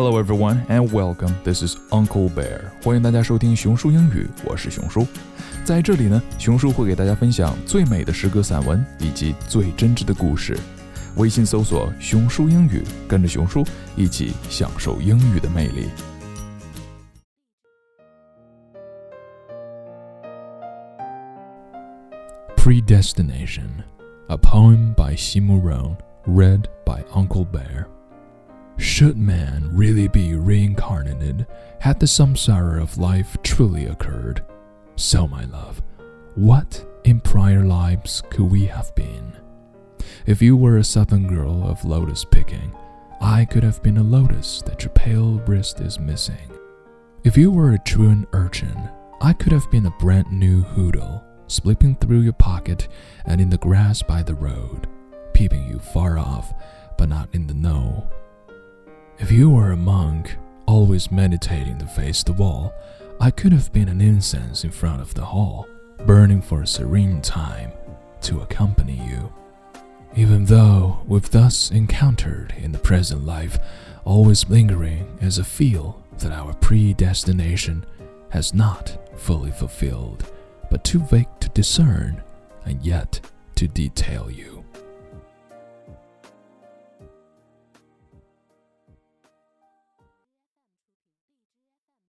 Hello everyone and welcome. This is Uncle Bear. 欢迎大家收听熊叔英语，我是熊叔。在这里呢，熊叔会给大家分享最美的诗歌散文以及最真挚的故事。微信搜索“熊叔英语”，跟着熊叔一起享受英语的魅力。Predestination, a poem by Xi Murong, read by Uncle Bear. Should man really be reincarnated had the samsara of life truly occurred? So, my love, what in prior lives could we have been? If you were a southern girl of lotus picking, I could have been a lotus that your pale wrist is missing. If you were a truant urchin, I could have been a brand new hoodle, slipping through your pocket and in the grass by the road, peeping you far off, but not in the know. If you were a monk, always meditating to face the wall, I could have been an incense in front of the hall, burning for a serene time to accompany you. Even though we've thus encountered in the present life, always lingering as a feel that our predestination has not fully fulfilled, but too vague to discern and yet to detail you.